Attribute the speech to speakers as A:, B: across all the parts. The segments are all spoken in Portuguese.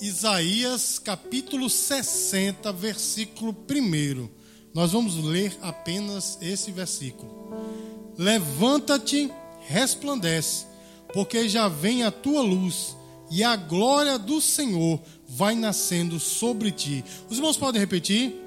A: Isaías capítulo 60, versículo 1. Nós vamos ler apenas esse versículo. Levanta-te, resplandece, porque já vem a tua luz e a glória do Senhor vai nascendo sobre ti. Os irmãos podem repetir?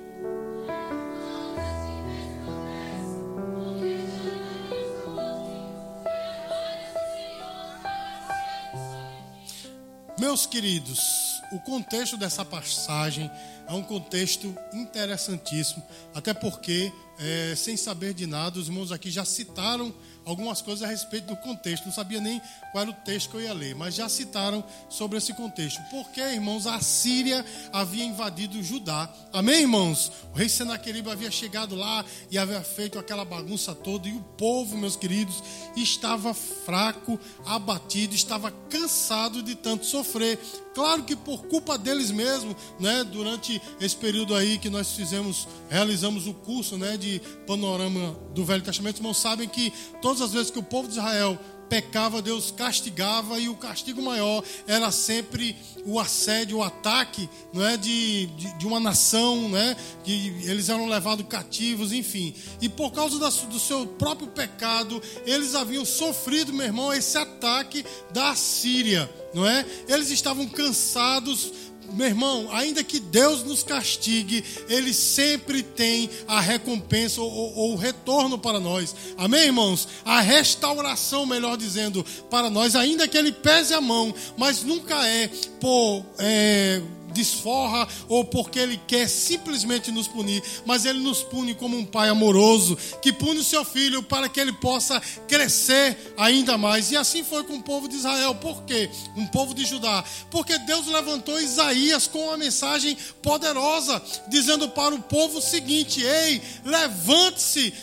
A: Meus queridos, o contexto dessa passagem é um contexto interessantíssimo, até porque, é, sem saber de nada, os irmãos aqui já citaram algumas coisas a respeito do contexto. Não sabia nem qual era o texto que eu ia ler, mas já citaram sobre esse contexto. Porque, irmãos, a Síria havia invadido Judá. Amém, irmãos? O rei Senaqueribe havia chegado lá e havia feito aquela bagunça toda. E o povo, meus queridos, estava fraco, abatido, estava cansado de tanto sofrer. Claro que por culpa deles mesmos, né? Durante esse período aí que nós fizemos, realizamos o curso, né? De panorama do Velho Testamento, irmãos sabem que todas as vezes que o povo de Israel pecava, Deus castigava e o castigo maior era sempre o assédio, o ataque, não é de, de, de uma nação, né? Que eles eram levados cativos, enfim. E por causa da, do seu próprio pecado, eles haviam sofrido, meu irmão, esse ataque da Síria, não é? Eles estavam cansados meu irmão, ainda que Deus nos castigue, Ele sempre tem a recompensa ou, ou, o retorno para nós. Amém, irmãos? A restauração, melhor dizendo, para nós, ainda que Ele pese a mão, mas nunca é por. É, desforra ou porque ele quer simplesmente nos punir, mas ele nos pune como um pai amoroso que pune o seu filho para que ele possa crescer ainda mais. E assim foi com o povo de Israel. Por quê? Um povo de Judá. Porque Deus levantou Isaías com uma mensagem poderosa, dizendo para o povo o seguinte: Ei, levante-se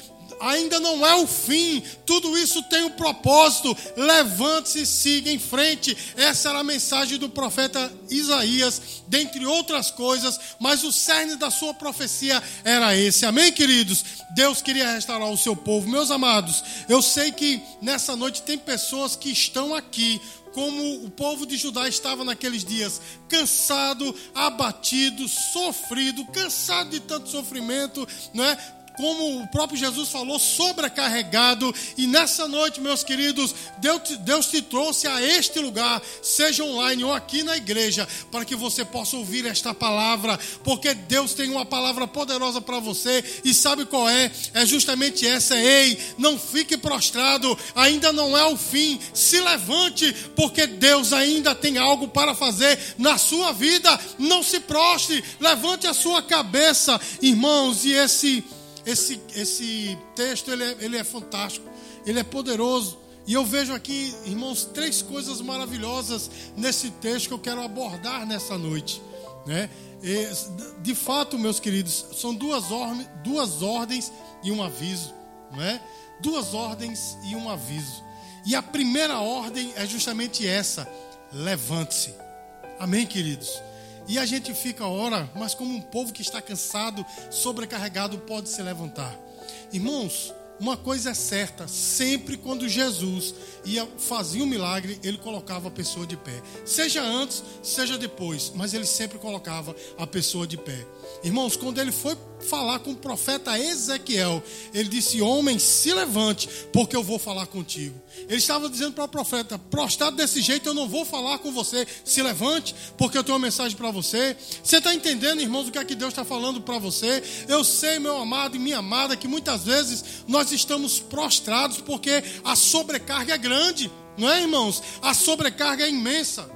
A: ainda não é o fim, tudo isso tem um propósito. Levante-se e siga em frente. Essa era a mensagem do profeta Isaías, dentre outras coisas, mas o cerne da sua profecia era esse. Amém, queridos? Deus queria restaurar o seu povo. Meus amados, eu sei que nessa noite tem pessoas que estão aqui como o povo de Judá estava naqueles dias, cansado, abatido, sofrido, cansado de tanto sofrimento, não é? Como o próprio Jesus falou, sobrecarregado. E nessa noite, meus queridos, Deus, Deus te trouxe a este lugar, seja online ou aqui na igreja, para que você possa ouvir esta palavra, porque Deus tem uma palavra poderosa para você. E sabe qual é? É justamente essa: ei, não fique prostrado, ainda não é o fim. Se levante, porque Deus ainda tem algo para fazer na sua vida. Não se prostre, levante a sua cabeça, irmãos, e esse esse, esse texto ele é, ele é fantástico, ele é poderoso. E eu vejo aqui, irmãos, três coisas maravilhosas nesse texto que eu quero abordar nessa noite. Né? E, de fato, meus queridos, são duas, or duas ordens e um aviso. Não é? Duas ordens e um aviso. E a primeira ordem é justamente essa: levante-se. Amém, queridos? E a gente fica, ora, mas como um povo que está cansado, sobrecarregado, pode se levantar. Irmãos, uma coisa é certa: sempre quando Jesus ia fazer um milagre, ele colocava a pessoa de pé. Seja antes, seja depois, mas ele sempre colocava a pessoa de pé. Irmãos, quando ele foi falar com o profeta Ezequiel, ele disse: Homem, se levante, porque eu vou falar contigo. Ele estava dizendo para o profeta: Prostrado desse jeito, eu não vou falar com você. Se levante, porque eu tenho uma mensagem para você. Você está entendendo, irmãos, o que é que Deus está falando para você? Eu sei, meu amado e minha amada, que muitas vezes nós estamos prostrados porque a sobrecarga é grande, não é, irmãos? A sobrecarga é imensa.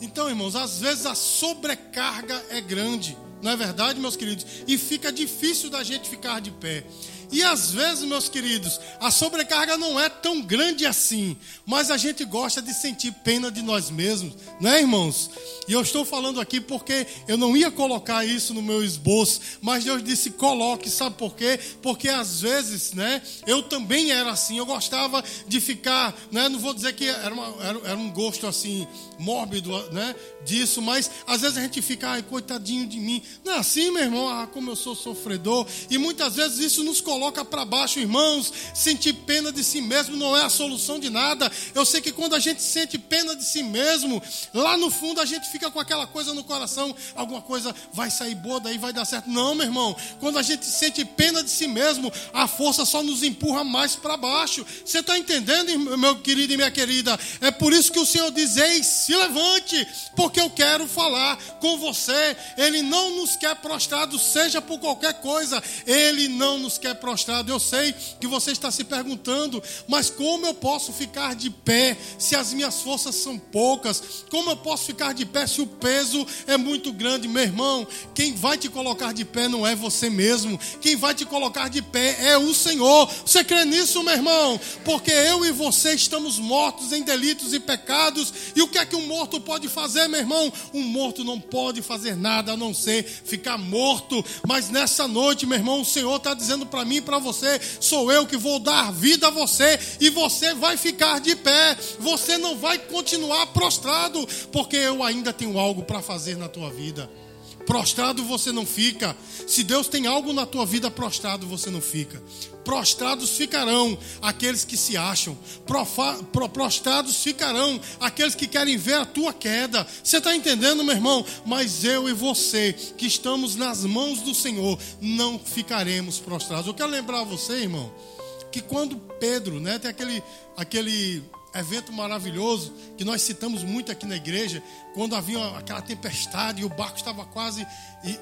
A: Então, irmãos, às vezes a sobrecarga é grande. Não é verdade, meus queridos? E fica difícil da gente ficar de pé. E às vezes, meus queridos, a sobrecarga não é tão grande assim, mas a gente gosta de sentir pena de nós mesmos, né, irmãos? E eu estou falando aqui porque eu não ia colocar isso no meu esboço, mas Deus disse: coloque, sabe por quê? Porque às vezes, né, eu também era assim, eu gostava de ficar, né, não vou dizer que era, uma, era, era um gosto assim, mórbido, né, disso, mas às vezes a gente fica, ai, coitadinho de mim, não é assim, meu irmão, ah, como eu sou sofredor, e muitas vezes isso nos coloca coloca para baixo, irmãos. Sentir pena de si mesmo não é a solução de nada. Eu sei que quando a gente sente pena de si mesmo, lá no fundo a gente fica com aquela coisa no coração, alguma coisa vai sair boa, daí vai dar certo. Não, meu irmão. Quando a gente sente pena de si mesmo, a força só nos empurra mais para baixo. Você está entendendo, meu querido e minha querida? É por isso que o Senhor diz: Ei, se levante, porque eu quero falar com você. Ele não nos quer prostrado, seja por qualquer coisa. Ele não nos quer prostrado. Eu sei que você está se perguntando, mas como eu posso ficar de pé se as minhas forças são poucas? Como eu posso ficar de pé se o peso é muito grande? Meu irmão, quem vai te colocar de pé não é você mesmo. Quem vai te colocar de pé é o Senhor. Você crê nisso, meu irmão? Porque eu e você estamos mortos em delitos e pecados. E o que é que um morto pode fazer, meu irmão? Um morto não pode fazer nada a não ser ficar morto. Mas nessa noite, meu irmão, o Senhor está dizendo para mim e para você: sou eu que vou dar vida a você e você vai ficar de pé. Você não vai continuar prostrado, porque eu ainda tenho algo para fazer na tua vida. Prostrado você não fica. Se Deus tem algo na tua vida, prostrado você não fica. Prostrados ficarão aqueles que se acham. Profa, pro, prostrados ficarão aqueles que querem ver a tua queda. Você está entendendo, meu irmão? Mas eu e você, que estamos nas mãos do Senhor, não ficaremos prostrados. Eu quero lembrar você, irmão, que quando Pedro, né, tem aquele, aquele evento maravilhoso que nós citamos muito aqui na igreja, quando havia aquela tempestade e o barco estava quase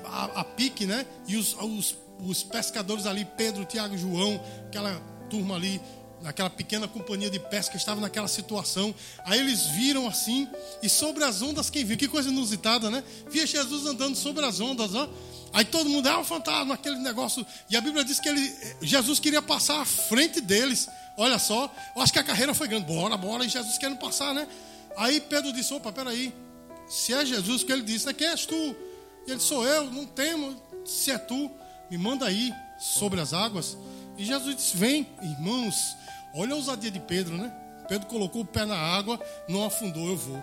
A: a, a pique, né? E os, os, os pescadores ali, Pedro, Tiago, João, aquela turma ali, naquela pequena companhia de pesca estava naquela situação. Aí eles viram assim, e sobre as ondas quem viu? Que coisa inusitada, né? Via Jesus andando sobre as ondas, ó. Aí todo mundo, ah, um fantasma, aquele negócio. E a Bíblia diz que ele, Jesus queria passar à frente deles. Olha só, eu acho que a carreira foi grande. Bora, bora, e Jesus querendo passar, né? Aí Pedro disse: opa, peraí. Se é Jesus que ele disse, né? Quem és tu? E ele sou eu, não temo. Se é tu, me manda aí sobre as águas. E Jesus disse: Vem, irmãos. Olha a ousadia de Pedro, né? Pedro colocou o pé na água, não afundou, eu vou.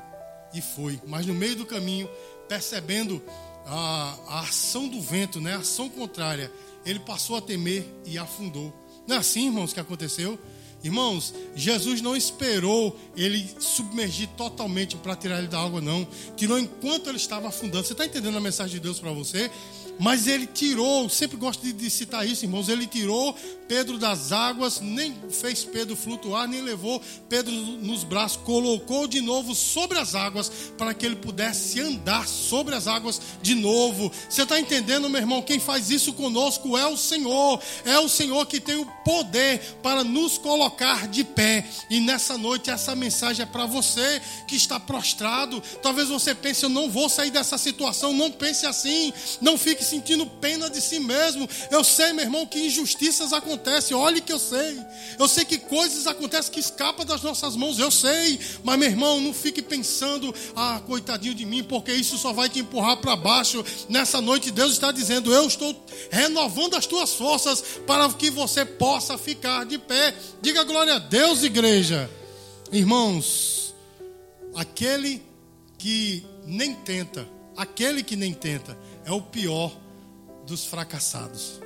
A: E foi. Mas no meio do caminho, percebendo a, a ação do vento, né? A ação contrária, ele passou a temer e afundou. Não é assim, irmãos, que aconteceu? Irmãos, Jesus não esperou ele submergir totalmente para tirar ele da água, não. Tirou enquanto ele estava afundando. Você está entendendo a mensagem de Deus para você? Mas ele tirou, sempre gosto de, de, citar isso, irmãos. Ele tirou Pedro das águas, nem fez Pedro flutuar, nem levou Pedro nos braços, colocou de novo sobre as águas, para que ele pudesse andar sobre as águas de novo. Você está entendendo, meu irmão? Quem faz isso conosco é o Senhor, é o Senhor que tem o poder para nos colocar de pé. E nessa noite, essa mensagem é para você que está prostrado. Talvez você pense, eu não vou sair dessa situação. Não pense assim, não fique sentindo pena de si mesmo. Eu sei, meu irmão, que injustiças acontecem. Olhe que eu sei. Eu sei que coisas acontecem que escapam das nossas mãos. Eu sei. Mas, meu irmão, não fique pensando, ah, coitadinho de mim, porque isso só vai te empurrar para baixo. Nessa noite, Deus está dizendo: Eu estou renovando as tuas forças para que você possa ficar de pé. Diga glória a Deus, igreja. Irmãos, aquele que nem tenta, aquele que nem tenta, é o pior dos fracassados.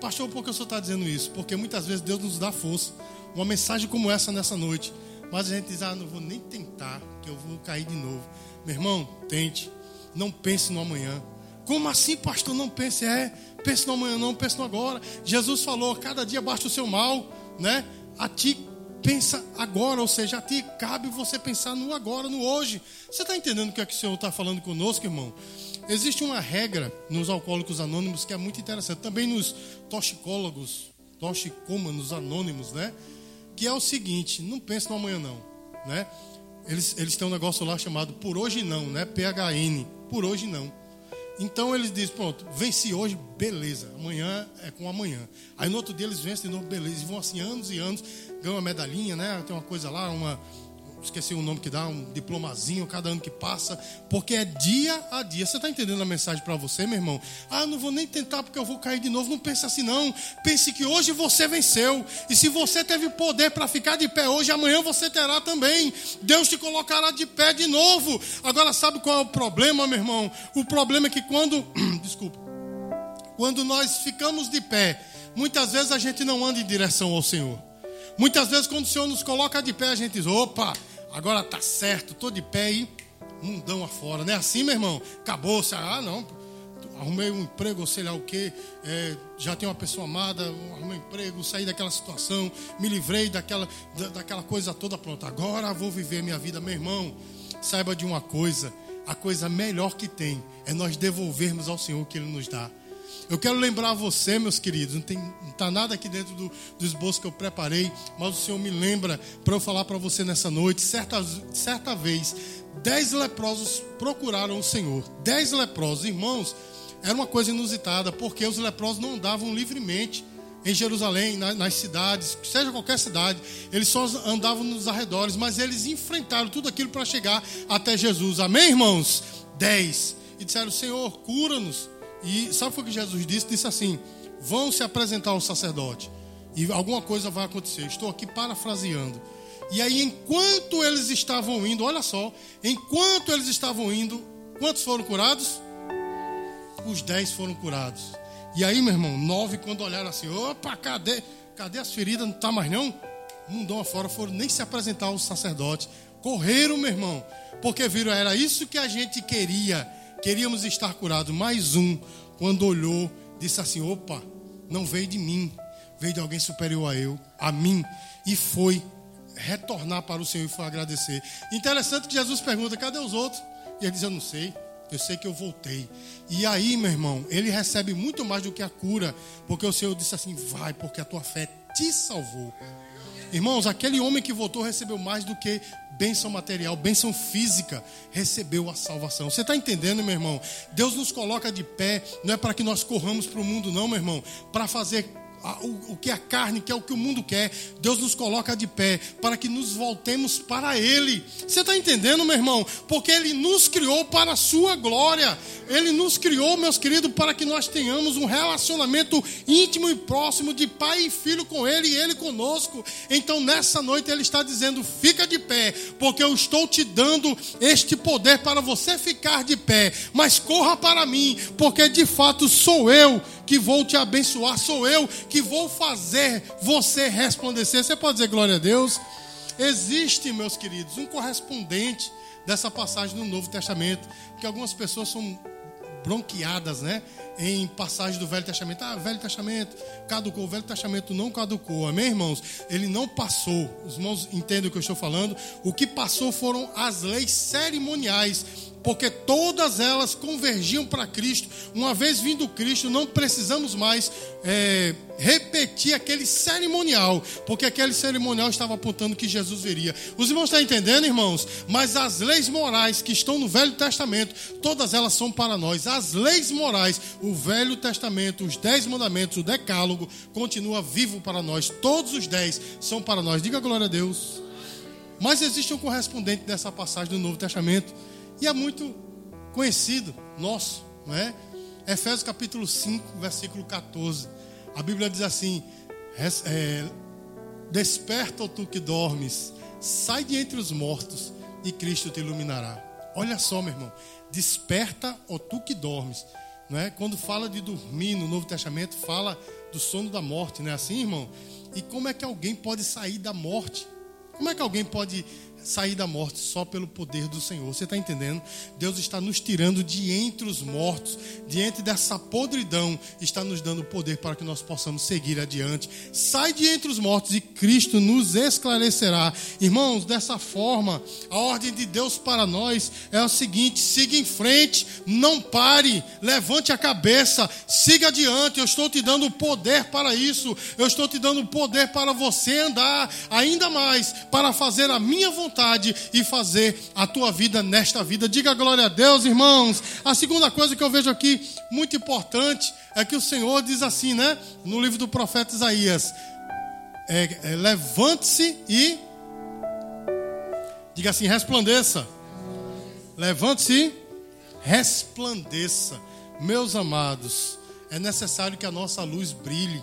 A: Pastor, por que o senhor está dizendo isso? Porque muitas vezes Deus nos dá força. Uma mensagem como essa nessa noite. Mas a gente diz, ah, não vou nem tentar, que eu vou cair de novo. Meu irmão, tente. Não pense no amanhã. Como assim, pastor? Não pense, é. Pense no amanhã, não, pense no agora. Jesus falou: cada dia basta o seu mal, né? A ti pensa agora, ou seja, a ti cabe você pensar no agora, no hoje. Você está entendendo o que, é que o Senhor está falando conosco, irmão? Existe uma regra nos alcoólicos anônimos que é muito interessante, também nos toxicólogos, toxicômanos anônimos, né? Que é o seguinte: não pense no amanhã, não, né? Eles, eles têm um negócio lá chamado por hoje não, né? PHN, por hoje não. Então eles dizem, pronto, venci hoje, beleza. Amanhã é com amanhã. Aí no outro dia eles vencem de novo, beleza. E vão assim anos e anos, ganham uma medalhinha, né? Tem uma coisa lá, uma, esqueci o nome que dá, um diplomazinho cada ano que passa, porque é dia a dia. Você está entendendo a mensagem para você, meu irmão? Ah, não vou nem tentar porque eu vou cair de novo. Não pense assim, não. Pense que hoje você venceu. E se você teve poder para ficar de pé hoje, amanhã você terá também. Deus te colocará de pé de novo. Agora, sabe qual é o problema, meu irmão? O problema é que quando. Desculpa. Quando nós ficamos de pé muitas vezes a gente não anda em direção ao Senhor. Muitas vezes, quando o Senhor nos coloca de pé, a gente diz: opa, agora tá certo, estou de pé e mundão afora. Não é assim, meu irmão? Acabou-se. Ah, não arrumei um emprego, ou sei lá o que, é, já tenho uma pessoa amada, arrumei um emprego, saí daquela situação, me livrei daquela, da, daquela coisa toda, pronto, agora vou viver minha vida. Meu irmão, saiba de uma coisa, a coisa melhor que tem é nós devolvermos ao Senhor o que Ele nos dá. Eu quero lembrar você, meus queridos, não está nada aqui dentro do, do esboço que eu preparei, mas o Senhor me lembra para eu falar para você nessa noite. Certa, certa vez, dez leprosos procuraram o Senhor. Dez leprosos, irmãos, era uma coisa inusitada, porque os leprosos não andavam livremente em Jerusalém, nas cidades, seja qualquer cidade, eles só andavam nos arredores, mas eles enfrentaram tudo aquilo para chegar até Jesus. Amém, irmãos? Dez. E disseram: Senhor, cura-nos. E sabe o que Jesus disse? Disse assim: Vão se apresentar ao sacerdote, e alguma coisa vai acontecer. Estou aqui parafraseando. E aí, enquanto eles estavam indo, olha só, enquanto eles estavam indo, quantos foram curados? os dez foram curados. E aí, meu irmão, nove, quando olharam assim, opa, cadê? Cadê as feridas? Não está mais não? Mundão afora, foram nem se apresentar aos sacerdotes. Correram, meu irmão, porque viram, era isso que a gente queria. Queríamos estar curados. Mais um, quando olhou, disse assim: opa, não veio de mim, veio de alguém superior a eu, a mim. E foi retornar para o Senhor e foi agradecer. Interessante que Jesus pergunta: cadê os outros? E ele diz: eu não sei. Eu sei que eu voltei. E aí, meu irmão, ele recebe muito mais do que a cura, porque o Senhor disse assim: vai, porque a tua fé te salvou. Irmãos, aquele homem que voltou recebeu mais do que bênção material, bênção física, recebeu a salvação. Você está entendendo, meu irmão? Deus nos coloca de pé, não é para que nós corramos para o mundo, não, meu irmão, para fazer o, que a carne quer, o que o mundo quer. Deus nos coloca de pé para que nos voltemos para Ele. Você está entendendo, meu irmão? Porque Ele nos criou para a Sua glória. Ele nos criou, meus queridos, para que nós tenhamos um relacionamento íntimo e próximo de pai e filho com Ele e Ele conosco. Então, nessa noite, Ele está dizendo: fica de pé, porque eu estou te dando este poder para você ficar de pé. Mas corra para mim, porque de fato sou eu que vou te abençoar, sou eu que vou fazer você resplandecer. Você pode dizer glória a Deus? Existe, meus queridos, um correspondente dessa passagem no Novo Testamento, que algumas pessoas são bronqueadas, né? Em passagem do Velho Testamento. Ah, Velho Testamento caducou. O Velho Testamento não caducou. Amém, irmãos? Ele não passou. Os irmãos entendem o que eu estou falando. O que passou foram as leis cerimoniais porque todas elas convergiam para Cristo. Uma vez vindo Cristo, não precisamos mais é, repetir aquele cerimonial, porque aquele cerimonial estava apontando que Jesus viria. Os irmãos estão entendendo, irmãos? Mas as leis morais que estão no Velho Testamento, todas elas são para nós. As leis morais, o Velho Testamento, os dez mandamentos, o Decálogo, continua vivo para nós. Todos os dez são para nós. Diga glória a Deus. Mas existe um correspondente dessa passagem do Novo Testamento e é muito conhecido nosso, não é? Efésios capítulo 5, versículo 14. A Bíblia diz assim: é, Desperta, tu que dormes, sai de entre os mortos e Cristo te iluminará. Olha só, meu irmão, desperta, ó tu que dormes. Não é? Quando fala de dormir no Novo Testamento, fala do sono da morte, não é assim, irmão? E como é que alguém pode sair da morte? Como é que alguém pode sair da morte só pelo poder do Senhor. Você está entendendo? Deus está nos tirando de entre os mortos, diante dessa podridão, está nos dando poder para que nós possamos seguir adiante. Sai de entre os mortos e Cristo nos esclarecerá. Irmãos, dessa forma, a ordem de Deus para nós é o seguinte: siga em frente, não pare, levante a cabeça, siga adiante. Eu estou te dando poder para isso. Eu estou te dando poder para você andar ainda mais, para fazer a minha vontade vontade e fazer a tua vida nesta vida. Diga glória a Deus, irmãos. A segunda coisa que eu vejo aqui muito importante é que o Senhor diz assim, né? No livro do profeta Isaías: é, é, levante-se e diga assim, resplandeça. Levante-se, resplandeça. Meus amados, é necessário que a nossa luz brilhe.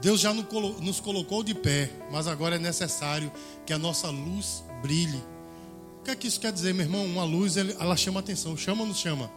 A: Deus já nos colocou de pé, mas agora é necessário que a nossa luz brilhe. O que é que isso quer dizer, meu irmão? Uma luz, ela chama atenção. Chama ou não chama?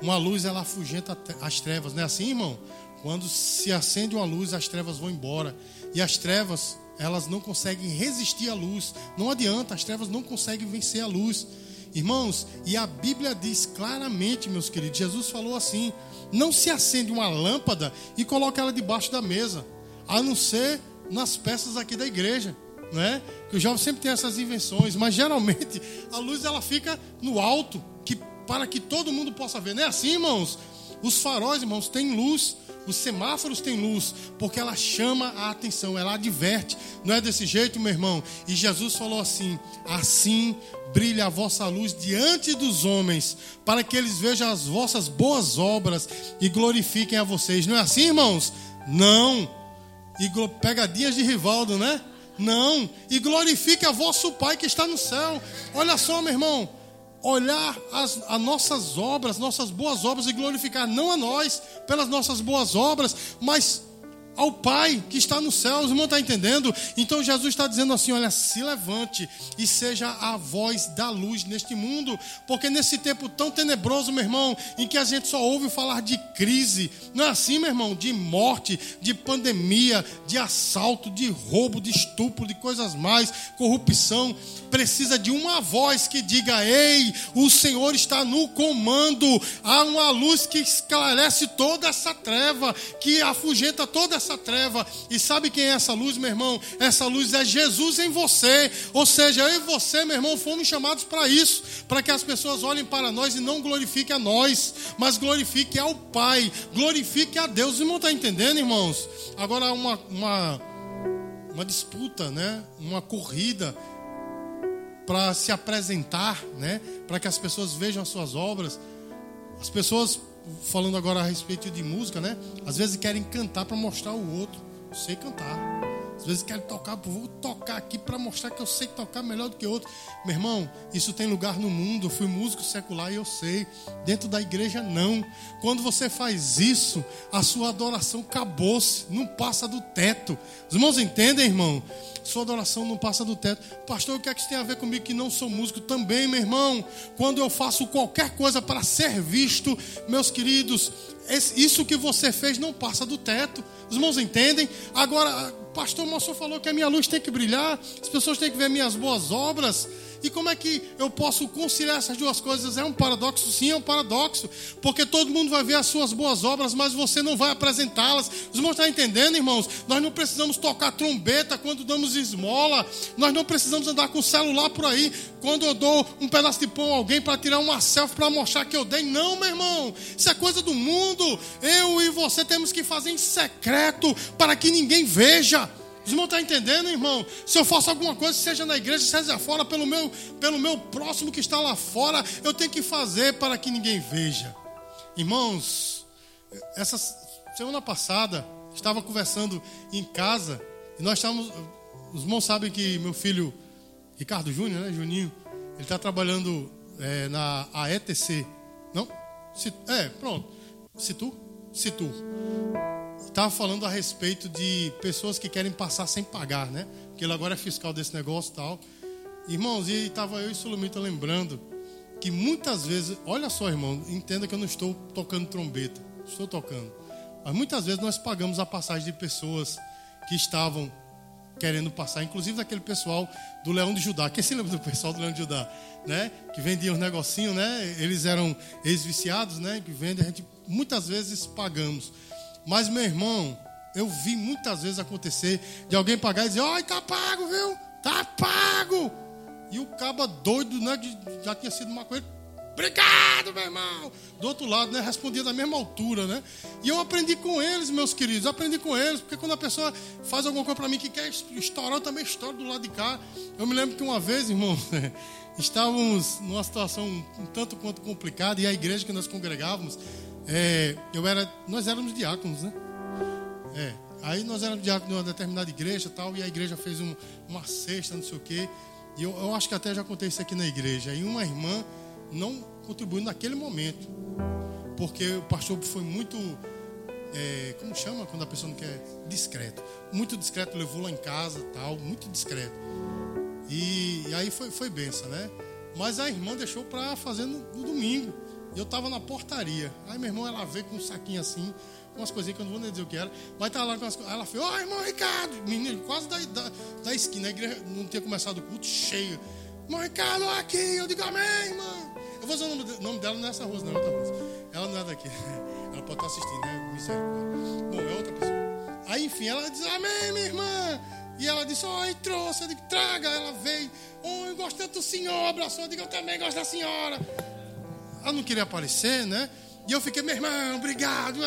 A: Uma luz, ela afugenta as trevas. Não é assim, irmão? Quando se acende uma luz, as trevas vão embora. E as trevas, elas não conseguem resistir à luz. Não adianta, as trevas não conseguem vencer a luz. Irmãos, e a Bíblia diz claramente, meus queridos, Jesus falou assim: não se acende uma lâmpada e coloca ela debaixo da mesa, a não ser nas peças aqui da igreja, né? Que o jovem sempre tem essas invenções, mas geralmente a luz ela fica no alto, que para que todo mundo possa ver. Não é assim, irmãos? Os faróis, irmãos, têm luz. Os semáforos têm luz, porque ela chama a atenção, ela adverte. Não é desse jeito, meu irmão? E Jesus falou assim: Assim brilha a vossa luz diante dos homens, para que eles vejam as vossas boas obras e glorifiquem a vocês. Não é assim, irmãos? Não. E pegadinhas de Rivaldo, né? Não. E glorifique a vosso Pai que está no céu. Olha só, meu irmão olhar as, as, nossas obras, nossas boas obras e glorificar não a nós pelas nossas boas obras, mas ao Pai que está no céu. Os irmãos estão entendendo? Então Jesus está dizendo assim: olha, se levante e seja a voz da luz neste mundo, porque nesse tempo tão tenebroso, meu irmão, em que a gente só ouve falar de crise, não é assim, meu irmão? De morte, de pandemia, de assalto, de roubo, de estupro, de coisas mais, corrupção. Precisa de uma voz que diga: Ei, o Senhor está no comando. Há uma luz que esclarece toda essa treva, que afugenta toda essa treva. E sabe quem é essa luz, meu irmão? Essa luz é Jesus em você. Ou seja, eu e você, meu irmão, fomos chamados para isso, para que as pessoas olhem para nós e não glorifiquem a nós, mas glorifiquem ao Pai, glorifiquem a Deus. Os irmãos estão entendendo, irmãos? Agora uma, uma, uma disputa, né? Uma corrida para se apresentar, né? Para que as pessoas vejam as suas obras. As pessoas falando agora a respeito de música, né? Às vezes querem cantar para mostrar o outro. Sei cantar. Às vezes querem tocar, vou tocar aqui para mostrar que eu sei tocar melhor do que outro. Meu irmão, isso tem lugar no mundo. Eu fui músico secular e eu sei. Dentro da igreja, não. Quando você faz isso, a sua adoração acabou-se, não passa do teto. Os irmãos entendem, irmão? Sua adoração não passa do teto. Pastor, o que é que isso tem a ver comigo que não sou músico? Também, meu irmão, quando eu faço qualquer coisa para ser visto, meus queridos, isso que você fez não passa do teto. Os irmãos entendem? Agora, pastor Moço falou que a minha luz tem que brilhar, as pessoas têm que ver minhas boas obras. E como é que eu posso conciliar essas duas coisas? É um paradoxo? Sim, é um paradoxo. Porque todo mundo vai ver as suas boas obras, mas você não vai apresentá-las. Os irmãos estão entendendo, irmãos? Nós não precisamos tocar trombeta quando damos esmola. Nós não precisamos andar com celular por aí. Quando eu dou um pedaço de pão a alguém para tirar uma selfie para mostrar que eu dei. Não, meu irmão. Isso é coisa do mundo. Eu e você temos que fazer em secreto para que ninguém veja. Os irmãos estão entendendo, irmão? Se eu faço alguma coisa, seja na igreja, seja fora, pelo meu, pelo meu próximo que está lá fora, eu tenho que fazer para que ninguém veja. Irmãos, essa semana passada, estava conversando em casa, e nós estávamos. Os irmãos sabem que meu filho, Ricardo Júnior, né, Juninho, ele está trabalhando é, na AETC. Não? É, pronto. Situ? Situ estava falando a respeito de pessoas que querem passar sem pagar, né? Porque ele agora é fiscal desse negócio e tal. Irmãos, e estava eu e Solomita lembrando que muitas vezes, olha só, irmão, entenda que eu não estou tocando trombeta, estou tocando. Mas muitas vezes nós pagamos a passagem de pessoas que estavam querendo passar, inclusive daquele pessoal do Leão de Judá. Quem se lembra do pessoal do Leão de Judá, né? Que vendia os negocinhos, né? Eles eram ex-viciados, né? Que vendem, a gente muitas vezes pagamos. Mas, meu irmão, eu vi muitas vezes acontecer de alguém pagar e dizer: Ai, tá pago, viu? Tá pago. E o caba doido, né? Já tinha sido uma coisa. Obrigado, meu irmão. Do outro lado, né? Respondia da mesma altura, né? E eu aprendi com eles, meus queridos. Aprendi com eles, porque quando a pessoa faz alguma coisa para mim que quer estourar, eu também estouro do lado de cá. Eu me lembro que uma vez, irmão, estávamos numa situação um tanto quanto complicada e a igreja que nós congregávamos é, eu era, nós éramos diáconos, né? É, aí nós éramos diáconos de uma determinada igreja tal, e a igreja fez um, uma cesta, não sei o quê. E eu, eu acho que até já isso aqui na igreja. E uma irmã não contribuiu naquele momento, porque o pastor foi muito, é, como chama quando a pessoa não quer? Discreto. Muito discreto, levou lá em casa tal, muito discreto. E, e aí foi, foi benção, né? Mas a irmã deixou para fazer no, no domingo. Eu tava na portaria. Aí meu irmão, ela veio com um saquinho assim, umas coisinhas que eu não vou nem dizer o que era. Mas tava lá com as coisas. Ela fez, ó, irmão Ricardo, menino, quase da, da, da esquina. A igreja não tinha começado o culto cheio. Irmão Ricardo, aqui. Eu digo, amém, irmão. Eu vou dizer o nome, nome dela nessa rua, não é outra rua. Ela não é daqui. Ela pode estar assistindo, né? Misericórdia. Bom, é outra pessoa. Aí, enfim, ela diz, amém, minha irmã. E ela disse, oi, trouxe. Eu digo, traga. Ela veio, oi, eu gosto tanto do senhor. Abraçou. Eu digo, eu também gosto da senhora. Ela não queria aparecer, né? E eu fiquei, meu irmão, obrigado.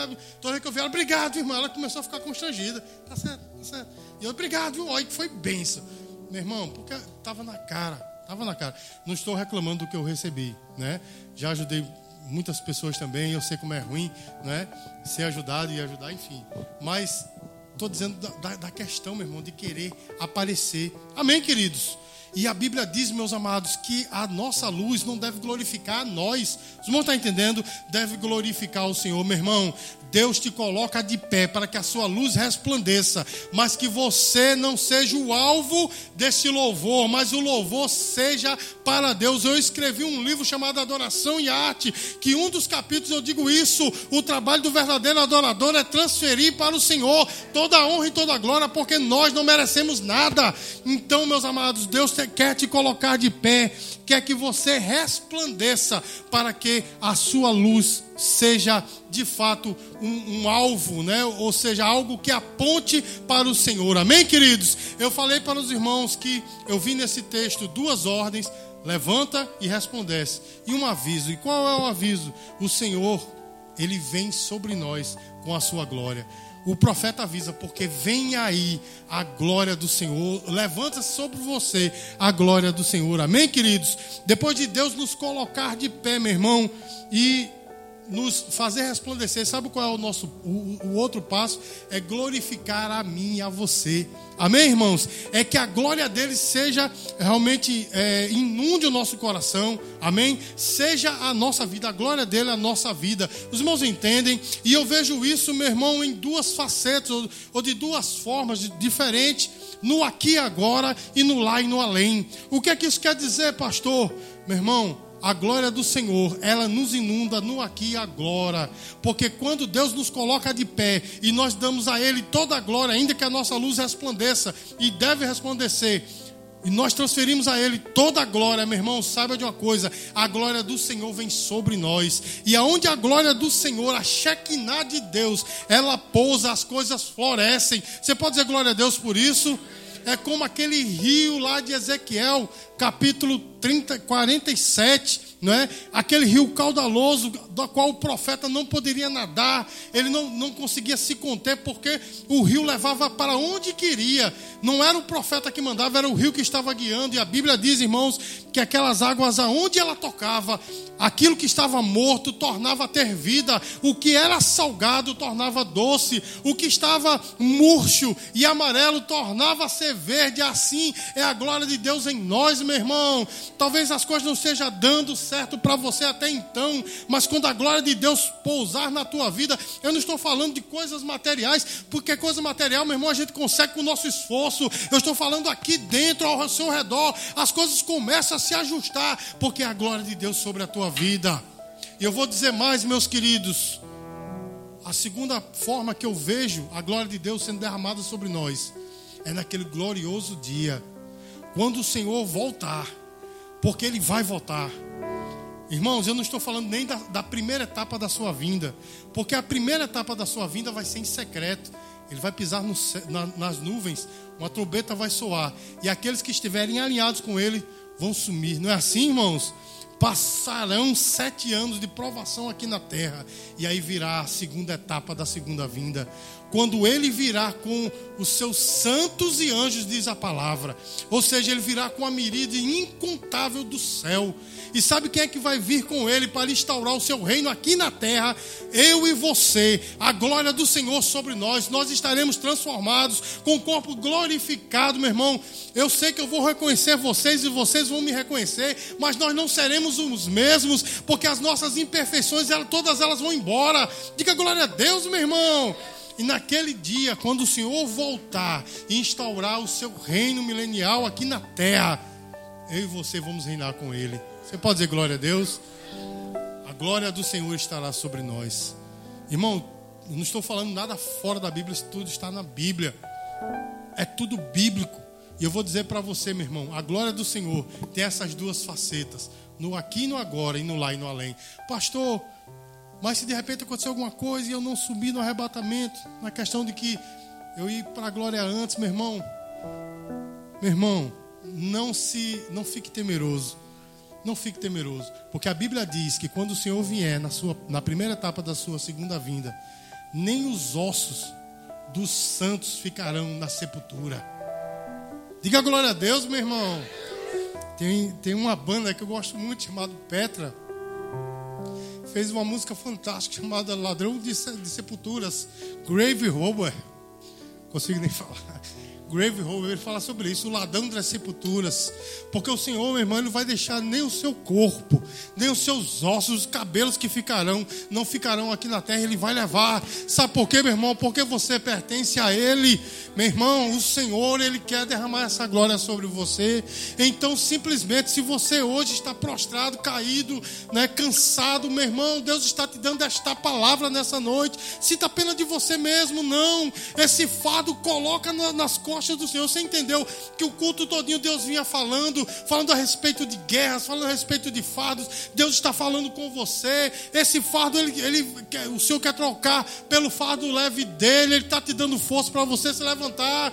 A: Toda vez que eu vi ela, obrigado, irmão. Ela começou a ficar constrangida. Tá certo, tá certo. E eu, obrigado, olha que foi benção. Meu irmão, porque estava na cara, estava na cara. Não estou reclamando do que eu recebi, né? Já ajudei muitas pessoas também, eu sei como é ruim, né? Ser ajudado e ajudar, enfim. Mas estou dizendo da, da questão, meu irmão, de querer aparecer. Amém, queridos? E a Bíblia diz, meus amados, que a nossa luz não deve glorificar a nós. Os irmãos estão entendendo? Deve glorificar o Senhor. Meu irmão, Deus te coloca de pé para que a sua luz resplandeça, mas que você não seja o alvo desse louvor, mas o louvor seja para Deus. Eu escrevi um livro chamado Adoração e Arte, que um dos capítulos eu digo isso: o trabalho do verdadeiro adorador é transferir para o Senhor toda a honra e toda a glória, porque nós não merecemos nada. Então, meus amados, Deus quer te colocar de pé quer que você resplandeça para que a sua luz seja de fato um, um, alvo, né? ou seja, algo que aponte para o Senhor. Amém, queridos? Eu falei para os irmãos que eu vi nesse texto duas ordens: levanta e resplandece, e um aviso. E qual é o aviso? O Senhor, ele vem sobre nós com a sua glória o profeta avisa, porque vem aí a glória do Senhor, levanta sobre você a glória do Senhor. Amém, queridos? Depois de Deus nos colocar de pé, meu irmão, e nos fazer resplandecer, sabe qual é o nosso o, o, outro passo? É glorificar a mim e a você. Amém, irmãos? É que a glória dele seja realmente é, inunde o nosso coração. Amém? Seja a nossa vida, a glória dele a nossa vida. Os irmãos entendem? E eu vejo isso, meu irmão, em duas facetas ou, ou de duas formas diferentes, no aqui e agora e no lá e no além. O que é que isso quer dizer, pastor? Meu irmão, a glória do Senhor, ela nos inunda no aqui e agora. Porque quando Deus nos coloca de pé e nós damos a Ele toda a glória, ainda que a nossa luz resplandeça, e deve resplandecer, e nós transferimos a Ele toda a glória, meu irmão, saiba de uma coisa: a glória do Senhor vem sobre nós. E aonde a glória do Senhor, a Shekinah de Deus, ela pousa, as coisas florescem. Você pode dizer glória a Deus por isso? É como aquele rio lá de Ezequiel, capítulo 30, 47, não é? Aquele rio caudaloso, do qual o profeta não poderia nadar, ele não, não conseguia se conter, porque o rio levava para onde queria. Não era o profeta que mandava, era o rio que estava guiando. E a Bíblia diz, irmãos, que aquelas águas, aonde ela tocava, aquilo que estava morto tornava a ter vida, o que era salgado tornava doce, o que estava murcho e amarelo tornava a ser verde. Assim é a glória de Deus em nós, meu irmão. Talvez as coisas não estejam dando certo para você até então, mas quando a glória de Deus pousar na tua vida, eu não estou falando de coisas materiais, porque coisa material, meu irmão, a gente consegue com o nosso esforço. Eu estou falando aqui dentro, ao seu redor, as coisas começam a se ajustar, porque é a glória de Deus sobre a tua vida. E eu vou dizer mais, meus queridos. A segunda forma que eu vejo a glória de Deus sendo derramada sobre nós é naquele glorioso dia, quando o Senhor voltar porque ele vai voltar. Irmãos, eu não estou falando nem da, da, primeira etapa da sua vinda, porque a primeira etapa da sua vinda vai ser em secreto. Ele vai pisar no, na, nas nuvens, uma trombeta vai soar, e aqueles que estiverem alinhados com ele vão sumir. Não é assim, irmãos? Passarão sete anos de provação aqui na terra, e aí virá a segunda etapa da segunda vinda quando ele virá com os seus santos e anjos, diz a palavra. Ou seja, ele virá com a miríade incontável do céu. E sabe quem é que vai vir com ele para instaurar o seu reino aqui na terra? Eu e você. A glória do Senhor sobre nós. Nós estaremos transformados com o corpo glorificado, meu irmão. Eu sei que eu vou reconhecer vocês e vocês vão me reconhecer, mas nós não seremos os mesmos, porque as nossas imperfeições, todas elas vão embora. Diga glória a Deus, meu irmão. E naquele dia, quando o Senhor voltar e instaurar o seu reino milenial aqui na terra, eu e você vamos reinar com Ele. Você pode dizer glória a Deus? glória do Senhor estará sobre nós. Irmão, não estou falando nada fora da Bíblia, isso tudo está na Bíblia. É tudo bíblico. E eu vou dizer para você, meu irmão, a glória do Senhor tem essas duas facetas, no aqui e no agora, e no lá e no além. Pastor, mas se de repente acontecer alguma coisa e eu não subir no arrebatamento, na questão de que eu ir para a glória antes, meu irmão, meu irmão, não se não fique temeroso. Não fique temeroso, porque a Bíblia diz que quando o Senhor vier na sua na primeira etapa da sua segunda vinda, nem os ossos dos santos ficarão na sepultura. Diga glória a Deus, meu irmão. Tem, tem uma banda que eu gosto muito chamada Petra. Fez uma música fantástica chamada Ladrão de, de Sepulturas, Grave Robber. Consigo nem falar. Grave Hole, ele fala sobre isso, o ladrão das sepulturas. Porque o Senhor, meu irmão, não vai deixar nem o seu corpo, nem os seus ossos, os cabelos que ficarão, não ficarão aqui na terra, ele vai levar. Sabe por quê, meu irmão? Porque você pertence a Ele. Meu irmão, o Senhor, Ele quer derramar essa glória sobre você. Então, simplesmente, se você hoje está prostrado, caído, né, cansado, meu irmão, Deus está te dando esta palavra nessa noite. Sinta pena de você mesmo, não. Esse fardo coloca nas costas do Senhor. Você entendeu que o culto todinho Deus vinha falando, falando a respeito de guerras, falando a respeito de fardos. Deus está falando com você. Esse fardo, ele, ele, o Senhor quer trocar pelo fardo leve dele. Ele está te dando força para você se levantar.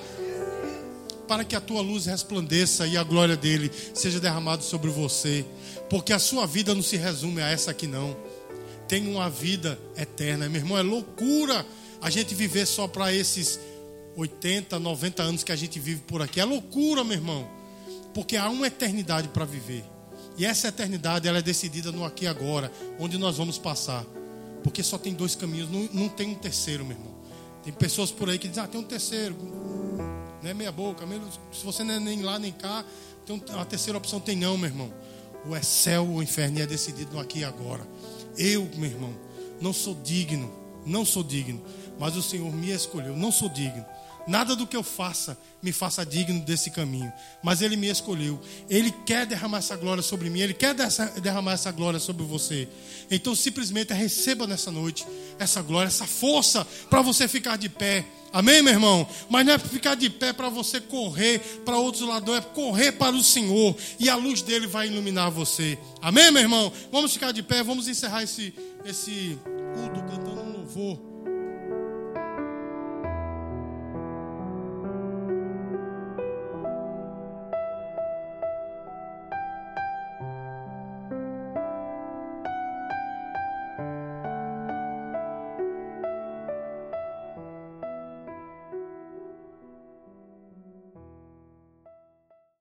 A: Para que a tua luz resplandeça e a glória dele seja derramada sobre você. Porque a sua vida não se resume a essa aqui, não. Tem uma vida eterna, meu irmão. É loucura a gente viver só para esses 80, 90 anos que a gente vive por aqui. É loucura, meu irmão. Porque há uma eternidade para viver. E essa eternidade ela é decidida no aqui e agora, onde nós vamos passar. Porque só tem dois caminhos, não, não tem um terceiro, meu irmão. Tem pessoas por aí que dizem, ah, tem um terceiro. Não é meia boca, mesmo, se você não é nem lá nem cá, tem uma terceira opção tem não, meu irmão. O é céu ou inferno e é decidido no aqui e agora. Eu, meu irmão, não sou digno, não sou digno, mas o Senhor me escolheu, não sou digno Nada do que eu faça me faça digno desse caminho. Mas Ele me escolheu. Ele quer derramar essa glória sobre mim. Ele quer derramar essa glória sobre você. Então simplesmente receba nessa noite essa glória, essa força para você ficar de pé. Amém, meu irmão? Mas não é ficar de pé para você correr para outros lados, é correr para o Senhor e a luz dele vai iluminar você. Amém, meu irmão? Vamos ficar de pé, vamos encerrar esse, esse culto cantando um louvor.